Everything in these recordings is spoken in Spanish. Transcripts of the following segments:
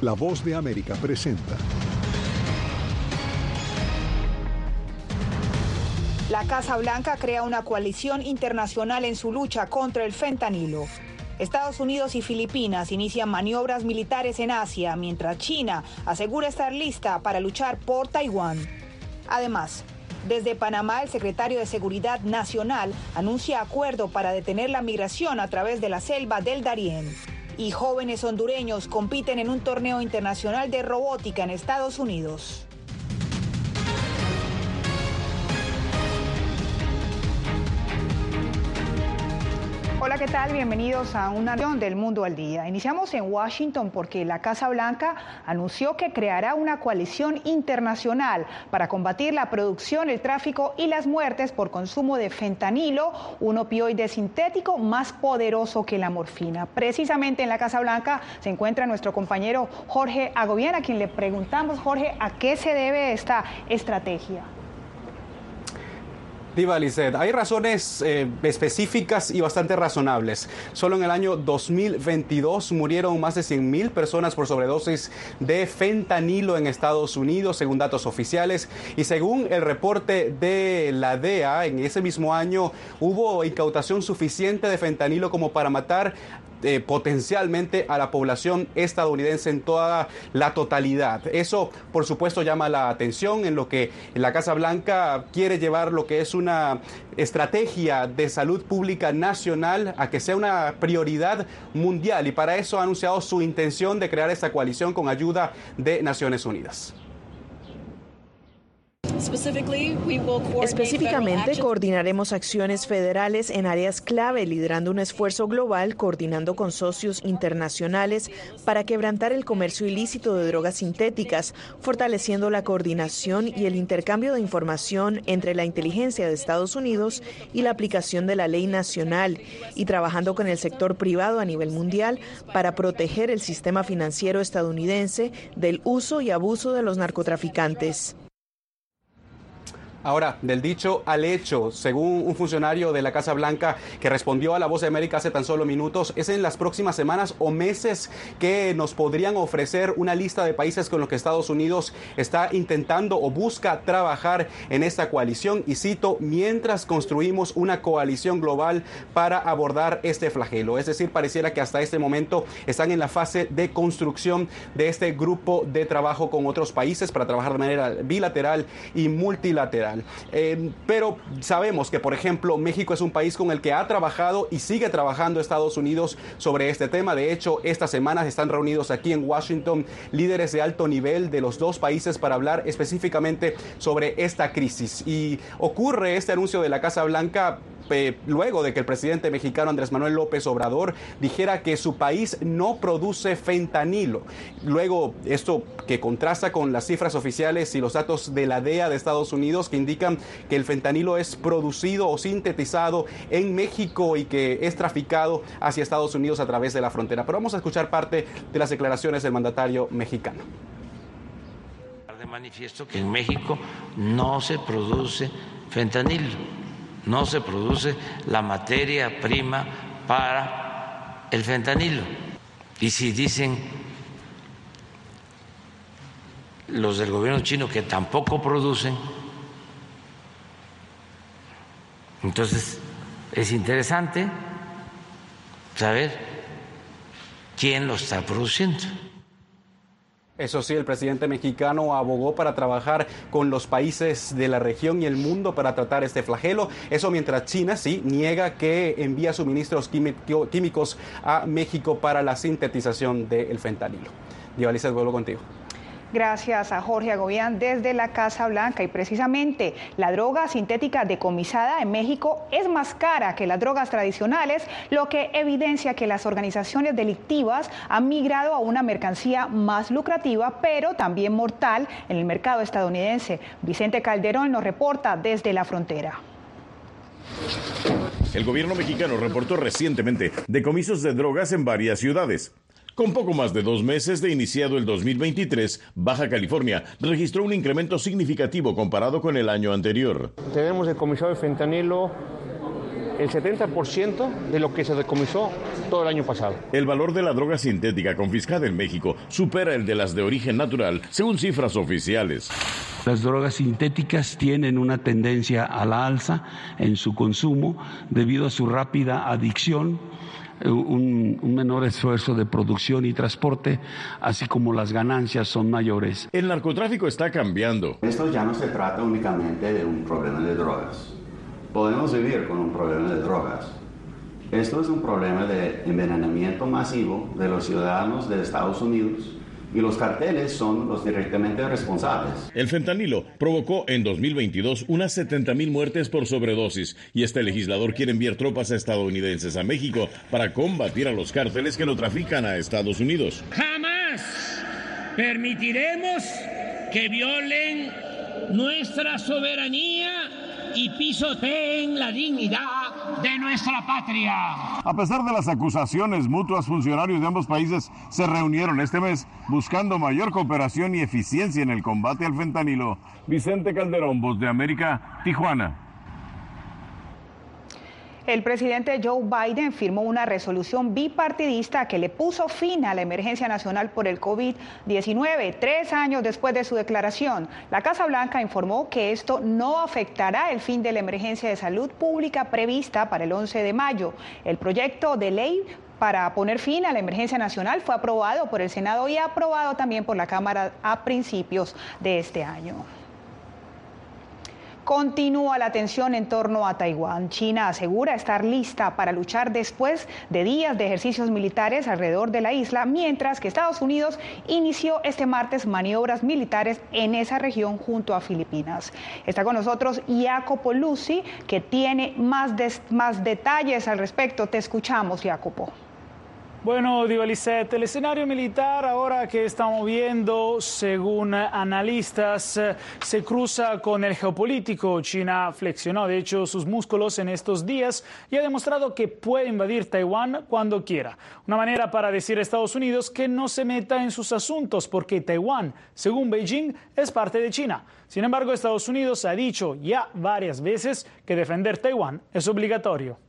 La voz de América presenta. La Casa Blanca crea una coalición internacional en su lucha contra el fentanilo. Estados Unidos y Filipinas inician maniobras militares en Asia, mientras China asegura estar lista para luchar por Taiwán. Además, desde Panamá, el secretario de Seguridad Nacional anuncia acuerdo para detener la migración a través de la selva del Darién. Y jóvenes hondureños compiten en un torneo internacional de robótica en Estados Unidos. Hola, ¿qué tal? Bienvenidos a una reunión del Mundo al Día. Iniciamos en Washington porque la Casa Blanca anunció que creará una coalición internacional para combatir la producción, el tráfico y las muertes por consumo de fentanilo, un opioide sintético más poderoso que la morfina. Precisamente en la Casa Blanca se encuentra nuestro compañero Jorge Agobián, a quien le preguntamos, Jorge, ¿a qué se debe esta estrategia? Hay razones eh, específicas y bastante razonables. Solo en el año 2022 murieron más de 100.000 personas por sobredosis de fentanilo en Estados Unidos, según datos oficiales. Y según el reporte de la DEA, en ese mismo año hubo incautación suficiente de fentanilo como para matar eh, potencialmente a la población estadounidense en toda la totalidad. Eso, por supuesto, llama la atención en lo que la Casa Blanca quiere llevar lo que es una estrategia de salud pública nacional a que sea una prioridad mundial y para eso ha anunciado su intención de crear esta coalición con ayuda de Naciones Unidas. Específicamente, coordinaremos acciones federales en áreas clave, liderando un esfuerzo global, coordinando con socios internacionales para quebrantar el comercio ilícito de drogas sintéticas, fortaleciendo la coordinación y el intercambio de información entre la inteligencia de Estados Unidos y la aplicación de la ley nacional, y trabajando con el sector privado a nivel mundial para proteger el sistema financiero estadounidense del uso y abuso de los narcotraficantes. Ahora, del dicho al hecho, según un funcionario de la Casa Blanca que respondió a la Voz de América hace tan solo minutos, es en las próximas semanas o meses que nos podrían ofrecer una lista de países con los que Estados Unidos está intentando o busca trabajar en esta coalición. Y cito, mientras construimos una coalición global para abordar este flagelo. Es decir, pareciera que hasta este momento están en la fase de construcción de este grupo de trabajo con otros países para trabajar de manera bilateral y multilateral. Eh, pero sabemos que, por ejemplo, México es un país con el que ha trabajado y sigue trabajando Estados Unidos sobre este tema. De hecho, estas semanas están reunidos aquí en Washington líderes de alto nivel de los dos países para hablar específicamente sobre esta crisis. Y ocurre este anuncio de la Casa Blanca luego de que el presidente mexicano Andrés Manuel López Obrador dijera que su país no produce fentanilo. Luego, esto que contrasta con las cifras oficiales y los datos de la DEA de Estados Unidos que indican que el fentanilo es producido o sintetizado en México y que es traficado hacia Estados Unidos a través de la frontera. Pero vamos a escuchar parte de las declaraciones del mandatario mexicano. Manifiesto que en México no se produce fentanilo no se produce la materia prima para el fentanilo. Y si dicen los del gobierno chino que tampoco producen, entonces es interesante saber quién lo está produciendo. Eso sí, el presidente mexicano abogó para trabajar con los países de la región y el mundo para tratar este flagelo. Eso mientras China sí niega que envía suministros químicos a México para la sintetización del fentanilo. Diva vuelvo contigo. Gracias a Jorge Agobián desde la Casa Blanca. Y precisamente la droga sintética decomisada en México es más cara que las drogas tradicionales, lo que evidencia que las organizaciones delictivas han migrado a una mercancía más lucrativa, pero también mortal en el mercado estadounidense. Vicente Calderón nos reporta desde la frontera. El gobierno mexicano reportó recientemente decomisos de drogas en varias ciudades. Con poco más de dos meses de iniciado el 2023, Baja California registró un incremento significativo comparado con el año anterior. Tenemos decomisado el fentanilo el 70% de lo que se decomisó todo el año pasado. El valor de la droga sintética confiscada en México supera el de las de origen natural, según cifras oficiales. Las drogas sintéticas tienen una tendencia a la alza en su consumo debido a su rápida adicción un, un, menor esfuerzo de producción y transporte, así como las ganancias son mayores. El narcotráfico está cambiando. Esto ya no se trata únicamente de un problema de drogas. Podemos vivir con un problema de drogas. Esto es un problema de envenenamiento masivo de los ciudadanos de Estados Unidos y los carteles son los directamente responsables. El fentanilo provocó en 2022 unas 70 mil muertes por sobredosis y este legislador quiere enviar tropas estadounidenses a México para combatir a los cárteles que lo trafican a Estados Unidos. Jamás permitiremos que violen nuestra soberanía y pisoteen la dignidad de nuestra patria. A pesar de las acusaciones mutuas, funcionarios de ambos países se reunieron este mes buscando mayor cooperación y eficiencia en el combate al fentanilo. Vicente Calderón, Voz de América, Tijuana. El presidente Joe Biden firmó una resolución bipartidista que le puso fin a la emergencia nacional por el COVID-19 tres años después de su declaración. La Casa Blanca informó que esto no afectará el fin de la emergencia de salud pública prevista para el 11 de mayo. El proyecto de ley para poner fin a la emergencia nacional fue aprobado por el Senado y aprobado también por la Cámara a principios de este año. Continúa la tensión en torno a Taiwán. China asegura estar lista para luchar después de días de ejercicios militares alrededor de la isla, mientras que Estados Unidos inició este martes maniobras militares en esa región junto a Filipinas. Está con nosotros Jacopo Lucy, que tiene más, más detalles al respecto. Te escuchamos, Jacopo. Bueno, Divalicet, el escenario militar ahora que estamos viendo, según analistas, se cruza con el geopolítico. China flexionó, de hecho, sus músculos en estos días y ha demostrado que puede invadir Taiwán cuando quiera. Una manera para decir a Estados Unidos que no se meta en sus asuntos, porque Taiwán, según Beijing, es parte de China. Sin embargo, Estados Unidos ha dicho ya varias veces que defender Taiwán es obligatorio.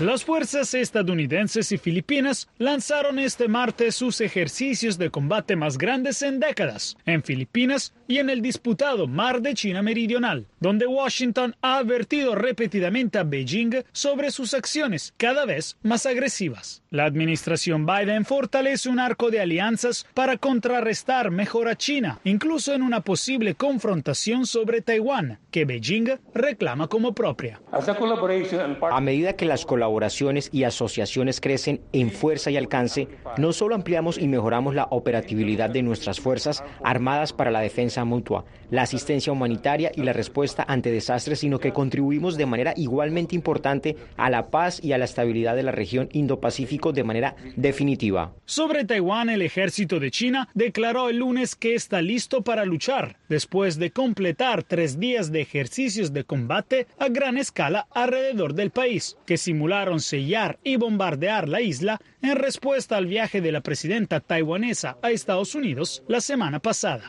Las fuerzas estadounidenses y filipinas lanzaron este martes sus ejercicios de combate más grandes en décadas, en Filipinas y en el disputado Mar de China Meridional, donde Washington ha advertido repetidamente a Beijing sobre sus acciones cada vez más agresivas. La administración Biden fortalece un arco de alianzas para contrarrestar mejor a China, incluso en una posible confrontación sobre Taiwán, que Beijing reclama como propia. A medida que las colaboraciones y asociaciones crecen en fuerza y alcance, no solo ampliamos y mejoramos la operatividad de nuestras fuerzas armadas para la defensa mutua, la asistencia humanitaria y la respuesta ante desastres, sino que contribuimos de manera igualmente importante a la paz y a la estabilidad de la región Indo-Pacífico de manera definitiva. Sobre Taiwán, el ejército de China declaró el lunes que está listo para luchar, después de completar tres días de ejercicios de combate a gran escala alrededor del país, que simularon sellar y bombardear la isla en respuesta al viaje de la presidenta taiwanesa a Estados Unidos la semana pasada.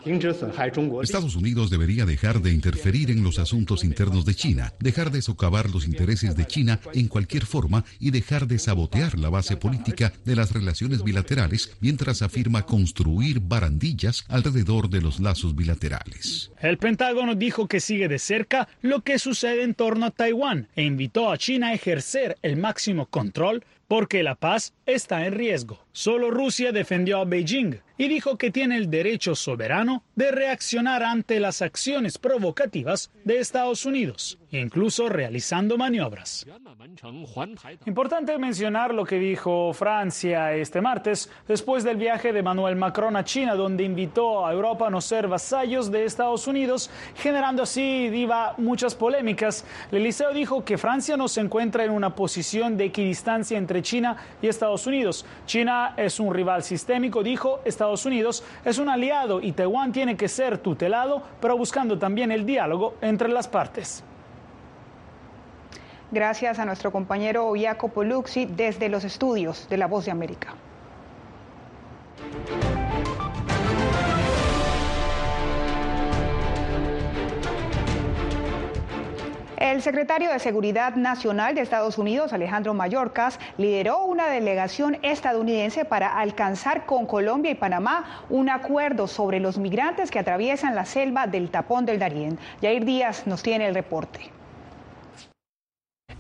Estados Unidos debería dejar de interferir en los asuntos internos de China, dejar de socavar los intereses de China en cualquier forma y dejar de sabotear la base política de las relaciones bilaterales mientras afirma construir barandillas alrededor de los lazos bilaterales. El Pentágono dijo que sigue de cerca lo que sucede en torno a Taiwán e invitó a China a ejercer el máximo control porque la paz está en riesgo. Solo Rusia defendió a Beijing y dijo que tiene el derecho soberano de reaccionar ante las acciones provocativas de Estados Unidos, incluso realizando maniobras. Importante mencionar lo que dijo Francia este martes después del viaje de Manuel Macron a China, donde invitó a Europa a no ser vasallos de Estados Unidos, generando así diva muchas polémicas. El Eliseo dijo que Francia no se encuentra en una posición de equidistancia entre China y Estados Unidos. China es un rival sistémico, dijo Estados Unidos, es un aliado y Taiwán tiene que ser tutelado, pero buscando también el diálogo entre las partes. Gracias a nuestro compañero Jacopo Luxi desde los estudios de La Voz de América. El secretario de Seguridad Nacional de Estados Unidos, Alejandro Mayorkas, lideró una delegación estadounidense para alcanzar con Colombia y Panamá un acuerdo sobre los migrantes que atraviesan la selva del tapón del Darién. Jair Díaz nos tiene el reporte.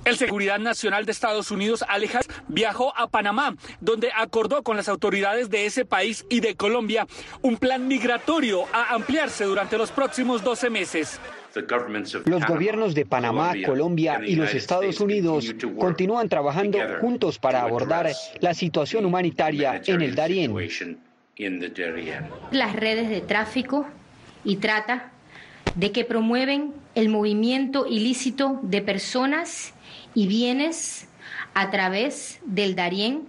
El Seguridad Nacional de Estados Unidos, Alejandro, viajó a Panamá, donde acordó con las autoridades de ese país y de Colombia un plan migratorio a ampliarse durante los próximos 12 meses. Los gobiernos de Panamá, Colombia y los Estados Unidos continúan trabajando juntos para abordar la situación humanitaria en el Darién. Las redes de tráfico y trata de que promueven el movimiento ilícito de personas y bienes a través del Darién,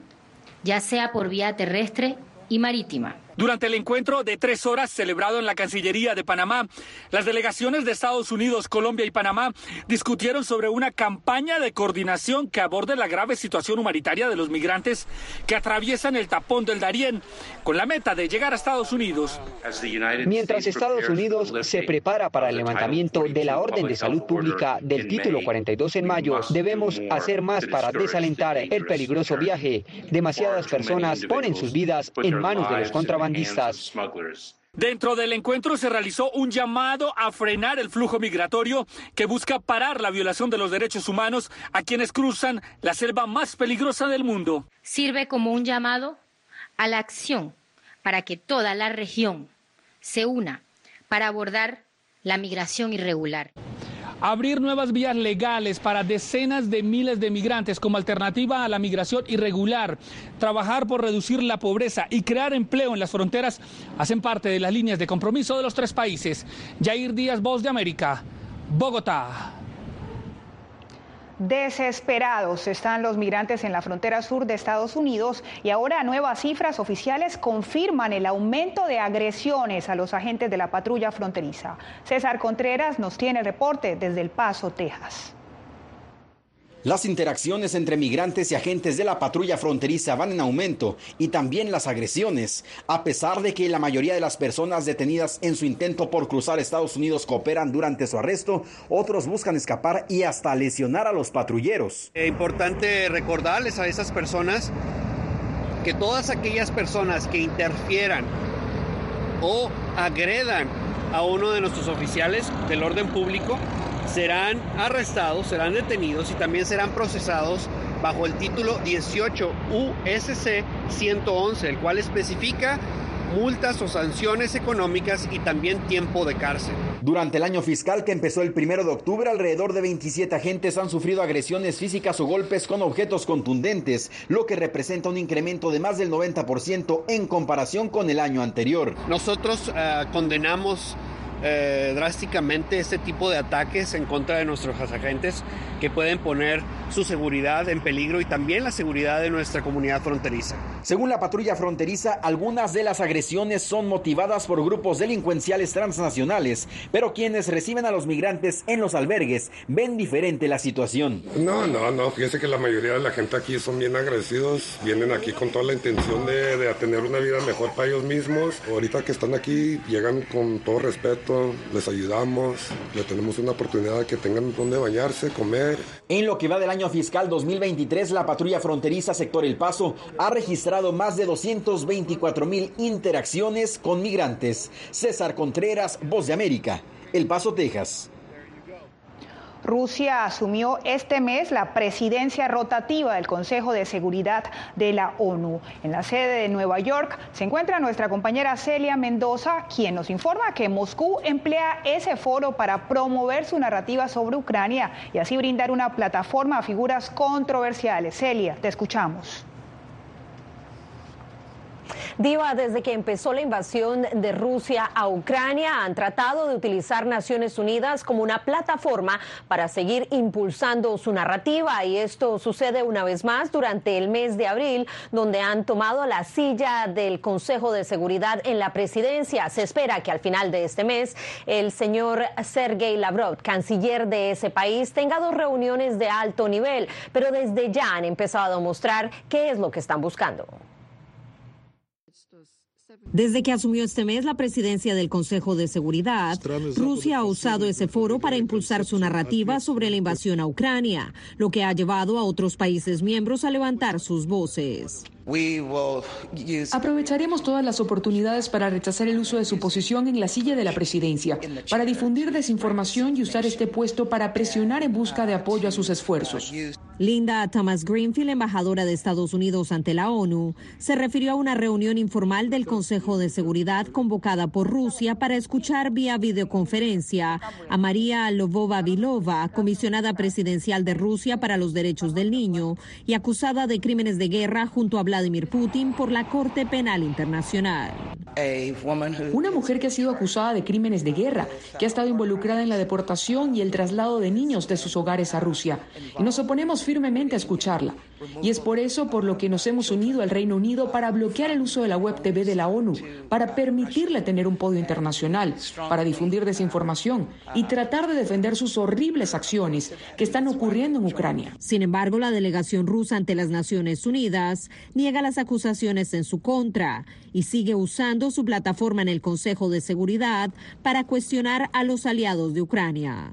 ya sea por vía terrestre y marítima. Durante el encuentro de tres horas celebrado en la Cancillería de Panamá, las delegaciones de Estados Unidos, Colombia y Panamá discutieron sobre una campaña de coordinación que aborde la grave situación humanitaria de los migrantes que atraviesan el tapón del Darién, con la meta de llegar a Estados Unidos. Mientras Estados Unidos se prepara para el levantamiento de la orden de salud pública del título 42 en mayo, debemos hacer más para desalentar el peligroso viaje. Demasiadas personas ponen sus vidas en manos de los contrabandistas Dentro del encuentro se realizó un llamado a frenar el flujo migratorio que busca parar la violación de los derechos humanos a quienes cruzan la selva más peligrosa del mundo. Sirve como un llamado a la acción para que toda la región se una para abordar la migración irregular abrir nuevas vías legales para decenas de miles de migrantes como alternativa a la migración irregular, trabajar por reducir la pobreza y crear empleo en las fronteras hacen parte de las líneas de compromiso de los tres países. Jair Díaz, Voz de América, Bogotá. Desesperados están los migrantes en la frontera sur de Estados Unidos y ahora nuevas cifras oficiales confirman el aumento de agresiones a los agentes de la patrulla fronteriza. César Contreras nos tiene reporte desde El Paso, Texas. Las interacciones entre migrantes y agentes de la patrulla fronteriza van en aumento y también las agresiones, a pesar de que la mayoría de las personas detenidas en su intento por cruzar Estados Unidos cooperan durante su arresto, otros buscan escapar y hasta lesionar a los patrulleros. Es importante recordarles a esas personas que todas aquellas personas que interfieran o agredan a uno de nuestros oficiales del orden público serán arrestados, serán detenidos y también serán procesados bajo el título 18 USC 111, el cual especifica multas o sanciones económicas y también tiempo de cárcel. Durante el año fiscal que empezó el primero de octubre, alrededor de 27 agentes han sufrido agresiones físicas o golpes con objetos contundentes, lo que representa un incremento de más del 90% en comparación con el año anterior. Nosotros uh, condenamos eh, drásticamente este tipo de ataques en contra de nuestros agentes que pueden poner su seguridad en peligro y también la seguridad de nuestra comunidad fronteriza. Según la patrulla fronteriza, algunas de las agresiones son motivadas por grupos delincuenciales transnacionales, pero quienes reciben a los migrantes en los albergues ven diferente la situación. No, no, no, fíjese que la mayoría de la gente aquí son bien agresivos, vienen aquí con toda la intención de, de tener una vida mejor para ellos mismos. Ahorita que están aquí, llegan con todo respeto, les ayudamos, le tenemos una oportunidad de que tengan donde bañarse, comer. En lo que va del año fiscal 2023, la patrulla fronteriza sector El Paso ha registrado más de 224 mil interacciones con migrantes. César Contreras, Voz de América, El Paso, Texas. Rusia asumió este mes la presidencia rotativa del Consejo de Seguridad de la ONU. En la sede de Nueva York se encuentra nuestra compañera Celia Mendoza, quien nos informa que Moscú emplea ese foro para promover su narrativa sobre Ucrania y así brindar una plataforma a figuras controversiales. Celia, te escuchamos. Diva, desde que empezó la invasión de Rusia a Ucrania, han tratado de utilizar Naciones Unidas como una plataforma para seguir impulsando su narrativa y esto sucede una vez más durante el mes de abril, donde han tomado la silla del Consejo de Seguridad en la presidencia. Se espera que al final de este mes el señor Sergei Lavrov, canciller de ese país, tenga dos reuniones de alto nivel, pero desde ya han empezado a mostrar qué es lo que están buscando. Desde que asumió este mes la presidencia del Consejo de Seguridad, Rusia ha usado ese foro para impulsar su narrativa sobre la invasión a Ucrania, lo que ha llevado a otros países miembros a levantar sus voces. Aprovecharemos todas las oportunidades para rechazar el uso de su posición en la silla de la presidencia, para difundir desinformación y usar este puesto para presionar en busca de apoyo a sus esfuerzos. Linda Thomas Greenfield, embajadora de Estados Unidos ante la ONU, se refirió a una reunión informal del Consejo de Seguridad convocada por Rusia para escuchar vía videoconferencia a María Lovova Vilova, comisionada presidencial de Rusia para los Derechos del Niño y acusada de crímenes de guerra junto a Vladimir Putin por la Corte Penal Internacional. Una mujer que ha sido acusada de crímenes de guerra, que ha estado involucrada en la deportación y el traslado de niños de sus hogares a Rusia. Y nos oponemos firmemente a escucharla. Y es por eso por lo que nos hemos unido al Reino Unido para bloquear el uso de la web TV de la ONU, para permitirle tener un podio internacional, para difundir desinformación y tratar de defender sus horribles acciones que están ocurriendo en Ucrania. Sin embargo, la delegación rusa ante las Naciones Unidas niega las acusaciones en su contra y sigue usando su plataforma en el Consejo de Seguridad para cuestionar a los aliados de Ucrania.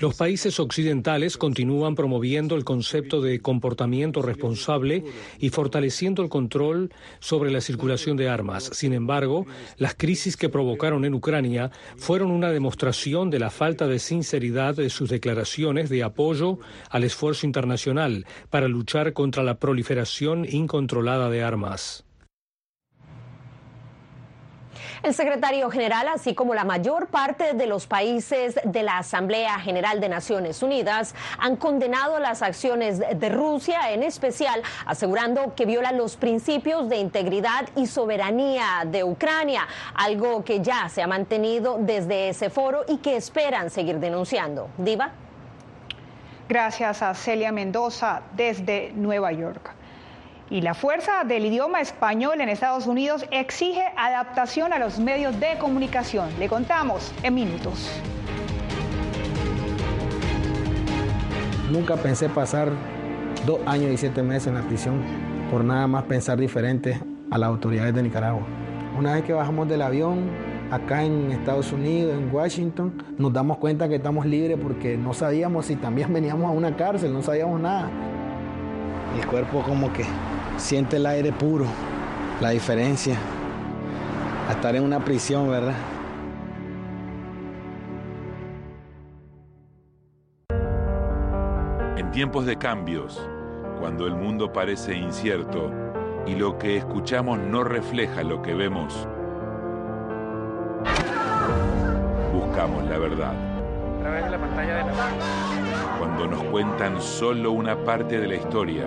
Los países occidentales continúan promoviendo el concepto de comportamiento responsable y fortaleciendo el control sobre la circulación de armas. Sin embargo, las crisis que provocaron en Ucrania fueron una demostración de la falta de sinceridad de sus declaraciones de apoyo al esfuerzo internacional para luchar contra la proliferación incontrolada de armas. El secretario general, así como la mayor parte de los países de la Asamblea General de Naciones Unidas, han condenado las acciones de Rusia, en especial asegurando que viola los principios de integridad y soberanía de Ucrania, algo que ya se ha mantenido desde ese foro y que esperan seguir denunciando. Diva. Gracias a Celia Mendoza desde Nueva York. Y la fuerza del idioma español en Estados Unidos exige adaptación a los medios de comunicación. Le contamos en minutos. Nunca pensé pasar dos años y siete meses en la prisión por nada más pensar diferente a las autoridades de Nicaragua. Una vez que bajamos del avión, acá en Estados Unidos, en Washington, nos damos cuenta que estamos libres porque no sabíamos si también veníamos a una cárcel, no sabíamos nada. El cuerpo como que siente el aire puro, la diferencia a estar en una prisión, ¿verdad? En tiempos de cambios, cuando el mundo parece incierto y lo que escuchamos no refleja lo que vemos, buscamos la verdad. A través de la pantalla de la Cuando nos cuentan solo una parte de la historia,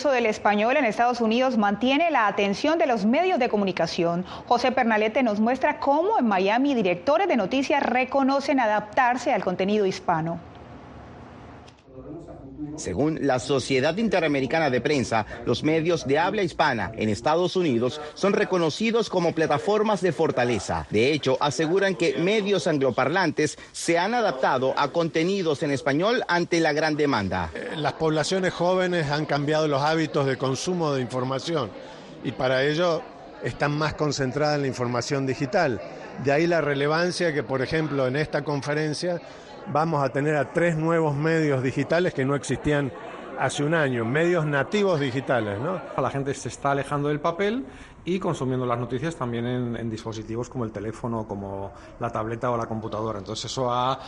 Uso del español en Estados Unidos mantiene la atención de los medios de comunicación. José Pernalete nos muestra cómo en Miami directores de noticias reconocen adaptarse al contenido hispano. Según la Sociedad Interamericana de Prensa, los medios de habla hispana en Estados Unidos son reconocidos como plataformas de fortaleza. De hecho, aseguran que medios angloparlantes se han adaptado a contenidos en español ante la gran demanda. Las poblaciones jóvenes han cambiado los hábitos de consumo de información y para ello están más concentradas en la información digital. De ahí la relevancia que, por ejemplo, en esta conferencia vamos a tener a tres nuevos medios digitales que no existían hace un año, medios nativos digitales, ¿no? La gente se está alejando del papel y consumiendo las noticias también en, dispositivos como el teléfono, como la tableta o la computadora. Entonces eso ha,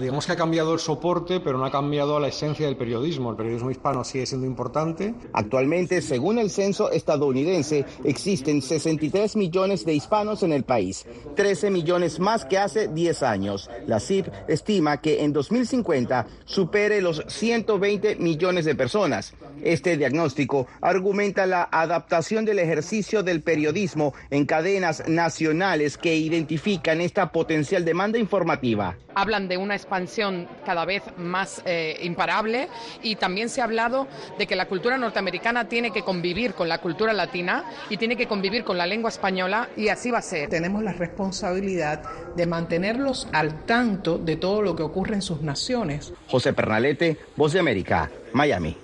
digamos que ha cambiado el soporte, pero no ha cambiado la esencia del periodismo. El periodismo hispano sigue siendo importante. Actualmente, según el censo estadounidense, existen 63 millones de hispanos en el país, 13 millones más que hace 10 años. La CIP estima que en 2050 supere los 120 millones de personas. Este diagnóstico argumenta la adaptación del ejercicio del periodismo en cadenas nacionales que identifican esta potencial demanda informativa. Hablan de una expansión cada vez más eh, imparable y también se ha hablado de que la cultura norteamericana tiene que convivir con la cultura latina y tiene que convivir con la lengua española y así va a ser. Tenemos la responsabilidad de mantenerlos al tanto de todo lo que ocurre en sus naciones. José Pernalete, Voz de América, Miami.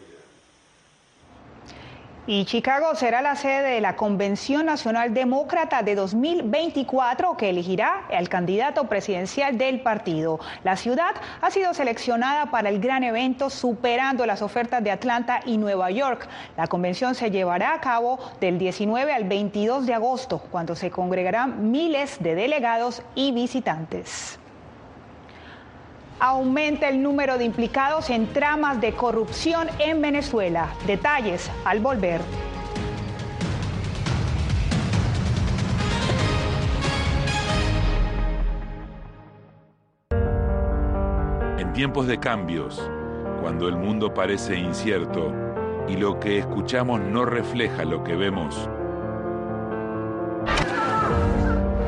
Y Chicago será la sede de la Convención Nacional Demócrata de 2024 que elegirá al candidato presidencial del partido. La ciudad ha sido seleccionada para el gran evento superando las ofertas de Atlanta y Nueva York. La convención se llevará a cabo del 19 al 22 de agosto, cuando se congregarán miles de delegados y visitantes aumenta el número de implicados en tramas de corrupción en Venezuela. Detalles al volver. En tiempos de cambios, cuando el mundo parece incierto y lo que escuchamos no refleja lo que vemos,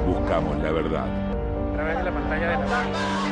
buscamos la verdad. A través de la pantalla de la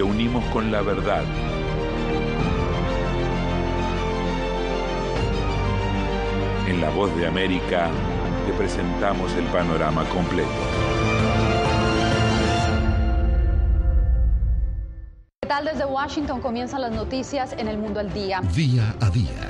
lo unimos con la verdad. En La Voz de América te presentamos el panorama completo. ¿Qué tal desde Washington comienzan las noticias en el mundo al día? Día a día,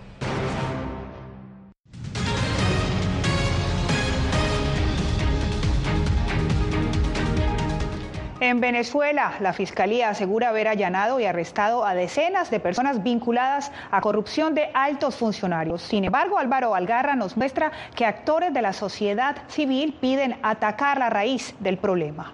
En Venezuela, la Fiscalía asegura haber allanado y arrestado a decenas de personas vinculadas a corrupción de altos funcionarios. Sin embargo, Álvaro Algarra nos muestra que actores de la sociedad civil piden atacar la raíz del problema.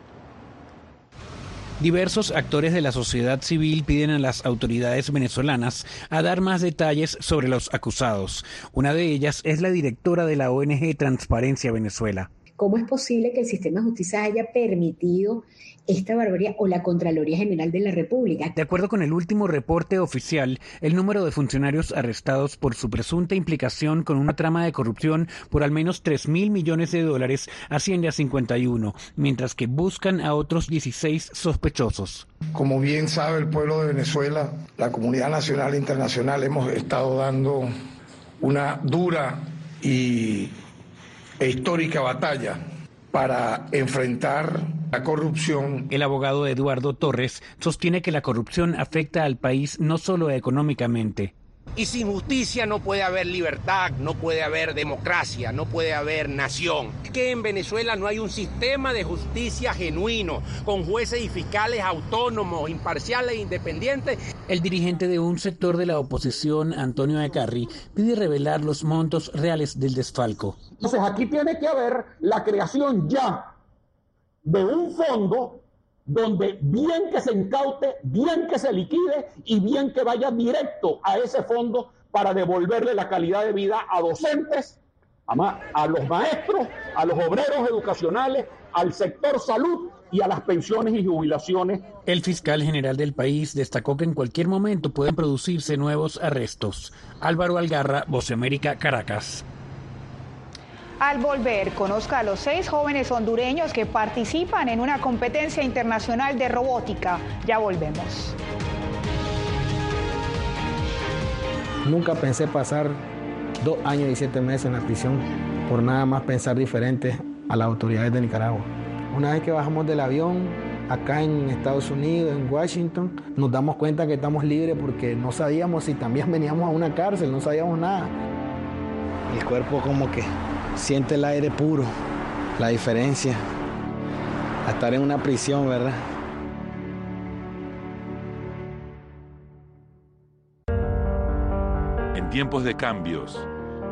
Diversos actores de la sociedad civil piden a las autoridades venezolanas a dar más detalles sobre los acusados. Una de ellas es la directora de la ONG Transparencia Venezuela. ¿Cómo es posible que el sistema de justicia haya permitido esta barbaridad o la Contraloría General de la República. De acuerdo con el último reporte oficial, el número de funcionarios arrestados por su presunta implicación con una trama de corrupción por al menos 3 mil millones de dólares asciende a 51, mientras que buscan a otros 16 sospechosos. Como bien sabe el pueblo de Venezuela, la comunidad nacional e internacional hemos estado dando una dura y e histórica batalla para enfrentar la corrupción. El abogado Eduardo Torres sostiene que la corrupción afecta al país no solo económicamente, y sin justicia no puede haber libertad, no puede haber democracia, no puede haber nación. Que en Venezuela no hay un sistema de justicia genuino, con jueces y fiscales autónomos, imparciales e independientes. El dirigente de un sector de la oposición, Antonio Ecarri, pide revelar los montos reales del desfalco. Entonces aquí tiene que haber la creación ya de un fondo donde bien que se incaute, bien que se liquide y bien que vaya directo a ese fondo para devolverle la calidad de vida a docentes, a, los maestros, a los obreros educacionales, al sector salud y a las pensiones y jubilaciones. El fiscal general del país destacó que en cualquier momento pueden producirse nuevos arrestos. Álvaro Algarra, Voce América, Caracas. Al volver, conozca a los seis jóvenes hondureños que participan en una competencia internacional de robótica. Ya volvemos. Nunca pensé pasar dos años y siete meses en la prisión por nada más pensar diferente a las autoridades de Nicaragua. Una vez que bajamos del avión, acá en Estados Unidos, en Washington, nos damos cuenta que estamos libres porque no sabíamos si también veníamos a una cárcel, no sabíamos nada. El cuerpo como que siente el aire puro, la diferencia a estar en una prisión, ¿verdad? En tiempos de cambios,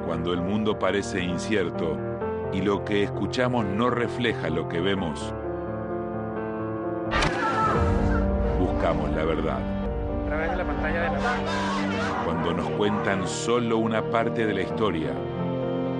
cuando el mundo parece incierto y lo que escuchamos no refleja lo que vemos, buscamos la verdad. A través de la pantalla de la... Cuando nos cuentan solo una parte de la historia,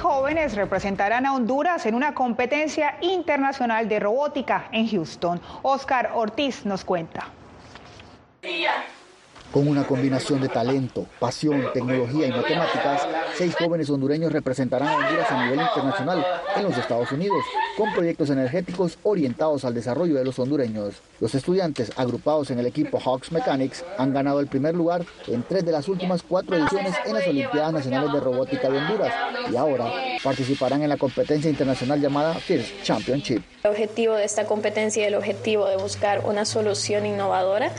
Jóvenes representarán a Honduras en una competencia internacional de robótica en Houston. Oscar Ortiz nos cuenta. Con una combinación de talento, pasión, tecnología y matemáticas, seis jóvenes hondureños representarán a Honduras a nivel internacional en los Estados Unidos, con proyectos energéticos orientados al desarrollo de los hondureños. Los estudiantes, agrupados en el equipo Hawks Mechanics, han ganado el primer lugar en tres de las últimas cuatro ediciones en las Olimpiadas Nacionales de Robótica de Honduras y ahora participarán en la competencia internacional llamada FIRST Championship. El objetivo de esta competencia y el objetivo de buscar una solución innovadora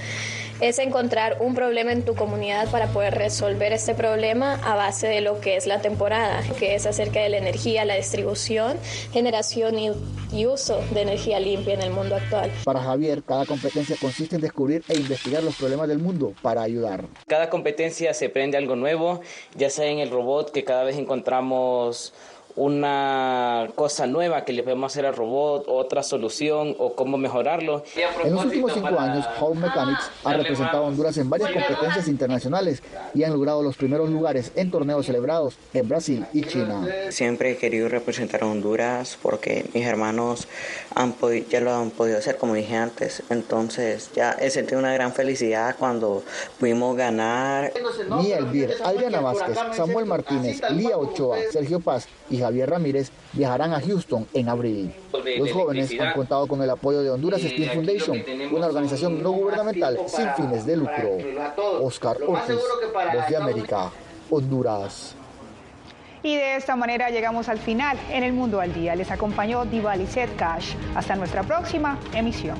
es encontrar un problema en tu comunidad para poder resolver este problema a base de lo que es la temporada, que es acerca de la energía, la distribución, generación y, uso de energía limpia en el mundo actual. Para Javier, cada competencia consiste en descubrir e investigar los problemas del mundo para ayudar. Cada competencia se aprende algo nuevo, ya sea en el robot que cada vez encontramos una cosa nueva que le podemos hacer al robot, otra solución o cómo mejorarlo. En los últimos cinco años, Home Mechanics ha representado a Honduras en varias competencias internacionales y han logrado los primeros lugares en torneos celebrados en Brasil y China. Siempre he querido representar a Honduras porque mis hermanos han ya lo han podido hacer, como dije antes. Entonces ya he sentido una gran felicidad cuando pudimos ganar. Mía Elvir, Adriana Vázquez, Samuel Martínez, Lía Ochoa, Sergio Paz y Javier Ramírez viajarán a Houston en abril. Los jóvenes han contado con el apoyo de Honduras Steam Foundation, una organización no gubernamental sin fines de lucro. Oscar Ortiz, Voz de América, Honduras. Y de esta manera llegamos al final en el Mundo al Día. Les acompañó Divalicet Cash. Hasta nuestra próxima emisión.